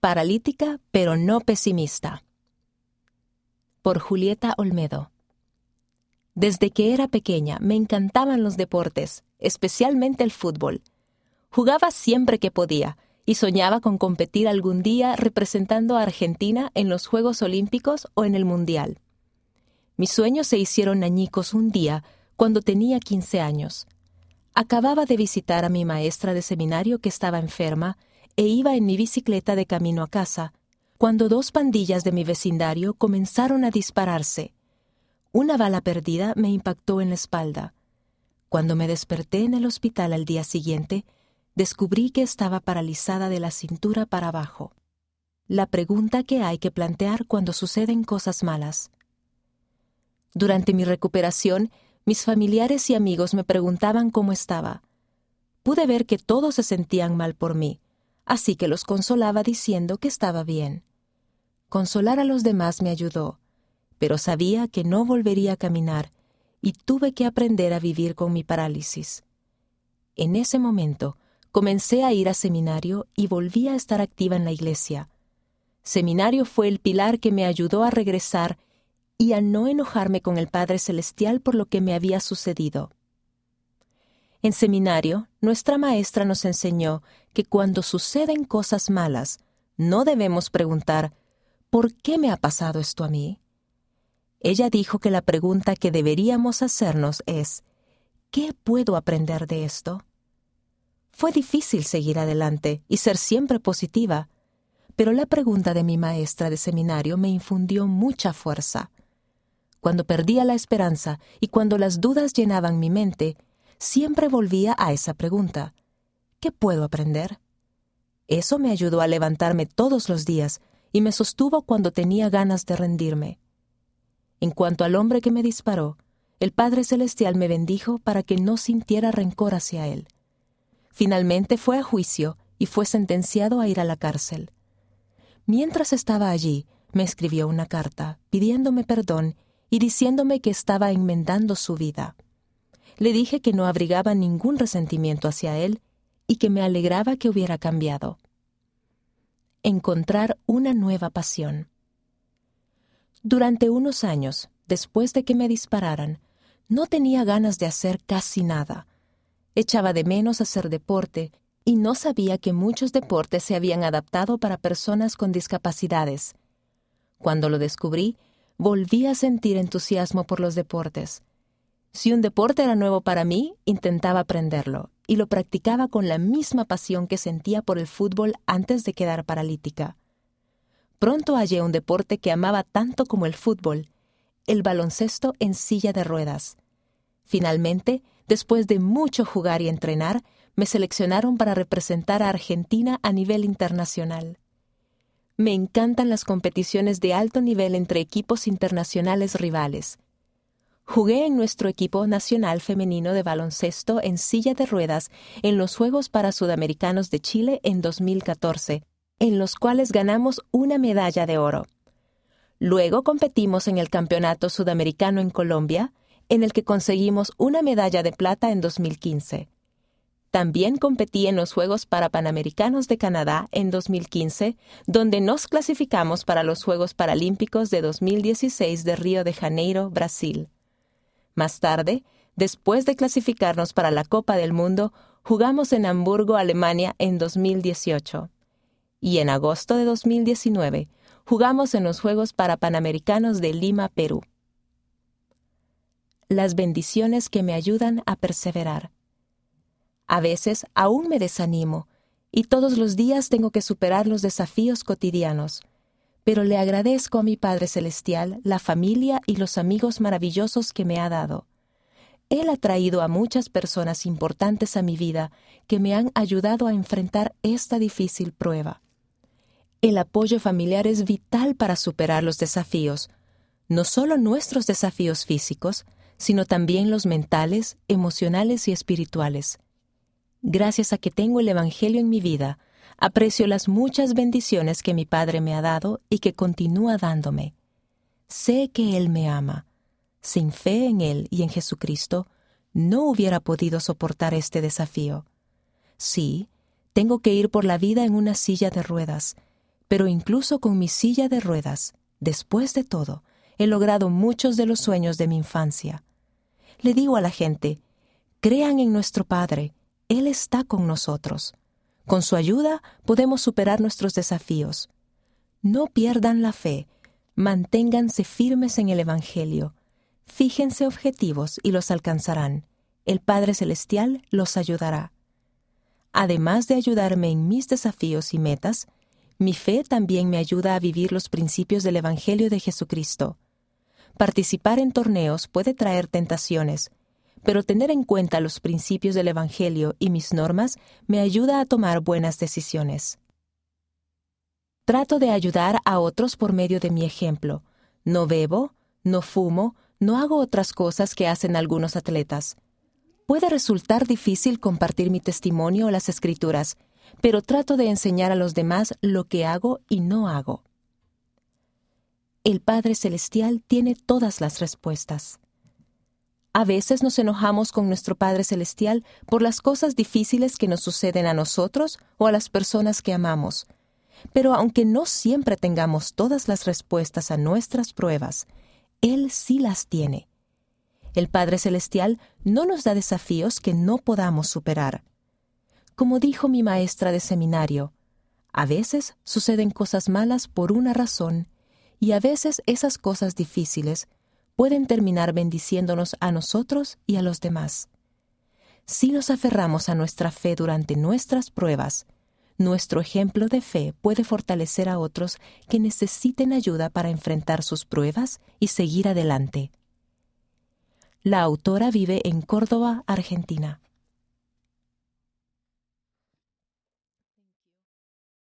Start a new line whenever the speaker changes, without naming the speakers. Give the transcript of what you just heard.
Paralítica, pero no pesimista. Por Julieta Olmedo. Desde que era pequeña me encantaban los deportes, especialmente el fútbol. Jugaba siempre que podía y soñaba con competir algún día representando a Argentina en los Juegos Olímpicos o en el Mundial. Mis sueños se hicieron añicos un día cuando tenía 15 años. Acababa de visitar a mi maestra de seminario que estaba enferma e iba en mi bicicleta de camino a casa, cuando dos pandillas de mi vecindario comenzaron a dispararse. Una bala perdida me impactó en la espalda. Cuando me desperté en el hospital al día siguiente, descubrí que estaba paralizada de la cintura para abajo. La pregunta que hay que plantear cuando suceden cosas malas. Durante mi recuperación, mis familiares y amigos me preguntaban cómo estaba. Pude ver que todos se sentían mal por mí, así que los consolaba diciendo que estaba bien. Consolar a los demás me ayudó, pero sabía que no volvería a caminar y tuve que aprender a vivir con mi parálisis. En ese momento comencé a ir a seminario y volví a estar activa en la iglesia. Seminario fue el pilar que me ayudó a regresar y a no enojarme con el Padre Celestial por lo que me había sucedido. En seminario, nuestra maestra nos enseñó que cuando suceden cosas malas, no debemos preguntar, ¿por qué me ha pasado esto a mí? Ella dijo que la pregunta que deberíamos hacernos es, ¿qué puedo aprender de esto? Fue difícil seguir adelante y ser siempre positiva, pero la pregunta de mi maestra de seminario me infundió mucha fuerza. Cuando perdía la esperanza y cuando las dudas llenaban mi mente, siempre volvía a esa pregunta. ¿Qué puedo aprender? Eso me ayudó a levantarme todos los días y me sostuvo cuando tenía ganas de rendirme. En cuanto al hombre que me disparó, el Padre Celestial me bendijo para que no sintiera rencor hacia él. Finalmente fue a juicio y fue sentenciado a ir a la cárcel. Mientras estaba allí, me escribió una carta pidiéndome perdón y diciéndome que estaba enmendando su vida. Le dije que no abrigaba ningún resentimiento hacia él y que me alegraba que hubiera cambiado. Encontrar una nueva pasión. Durante unos años, después de que me dispararan, no tenía ganas de hacer casi nada. Echaba de menos hacer deporte y no sabía que muchos deportes se habían adaptado para personas con discapacidades. Cuando lo descubrí, volví a sentir entusiasmo por los deportes. Si un deporte era nuevo para mí, intentaba aprenderlo y lo practicaba con la misma pasión que sentía por el fútbol antes de quedar paralítica. Pronto hallé un deporte que amaba tanto como el fútbol, el baloncesto en silla de ruedas. Finalmente, después de mucho jugar y entrenar, me seleccionaron para representar a Argentina a nivel internacional. Me encantan las competiciones de alto nivel entre equipos internacionales rivales. Jugué en nuestro equipo nacional femenino de baloncesto en silla de ruedas en los Juegos para Sudamericanos de Chile en 2014, en los cuales ganamos una medalla de oro. Luego competimos en el Campeonato Sudamericano en Colombia, en el que conseguimos una medalla de plata en 2015. También competí en los Juegos Parapanamericanos de Canadá en 2015, donde nos clasificamos para los Juegos Paralímpicos de 2016 de Río de Janeiro, Brasil. Más tarde, después de clasificarnos para la Copa del Mundo, jugamos en Hamburgo, Alemania en 2018. Y en agosto de 2019, jugamos en los Juegos Parapanamericanos de Lima, Perú. Las bendiciones que me ayudan a perseverar. A veces aún me desanimo y todos los días tengo que superar los desafíos cotidianos. Pero le agradezco a mi Padre Celestial la familia y los amigos maravillosos que me ha dado. Él ha traído a muchas personas importantes a mi vida que me han ayudado a enfrentar esta difícil prueba. El apoyo familiar es vital para superar los desafíos, no solo nuestros desafíos físicos, sino también los mentales, emocionales y espirituales. Gracias a que tengo el Evangelio en mi vida, aprecio las muchas bendiciones que mi Padre me ha dado y que continúa dándome. Sé que Él me ama. Sin fe en Él y en Jesucristo, no hubiera podido soportar este desafío. Sí, tengo que ir por la vida en una silla de ruedas, Pero incluso con mi silla de ruedas, después de todo, he logrado muchos de los sueños de mi infancia. Le digo a la gente, crean en nuestro Padre, Él está con nosotros. Con su ayuda podemos superar nuestros desafíos. No pierdan la fe, manténganse firmes en el Evangelio, fíjense objetivos y los alcanzarán. El Padre Celestial los ayudará. Además de ayudarme en mis desafíos y metas, mi fe también me ayuda a vivir los principios del Evangelio de Jesucristo. Participar en torneos puede traer tentaciones, pero tener en cuenta los principios del Evangelio y mis normas me ayuda a tomar buenas decisiones. Trato de ayudar a otros por medio de mi ejemplo. No bebo, no fumo, no hago otras cosas que hacen algunos atletas. Puede resultar difícil compartir mi testimonio o las escrituras, pero trato de enseñar a los demás lo que hago y no hago. El Padre Celestial tiene todas las respuestas. A veces nos enojamos con nuestro Padre Celestial por las cosas difíciles que nos suceden a nosotros o a las personas que amamos. Pero aunque no siempre tengamos todas las respuestas a nuestras pruebas, Él sí las tiene. El Padre Celestial no nos da desafíos que no podamos superar. Como dijo mi maestra de seminario, a veces suceden cosas malas por una razón y a veces esas cosas difíciles pueden terminar bendiciéndonos a nosotros y a los demás. Si nos aferramos a nuestra fe durante nuestras pruebas, nuestro ejemplo de fe puede fortalecer a otros que necesiten ayuda para enfrentar sus pruebas y seguir adelante. La autora vive en Córdoba, Argentina.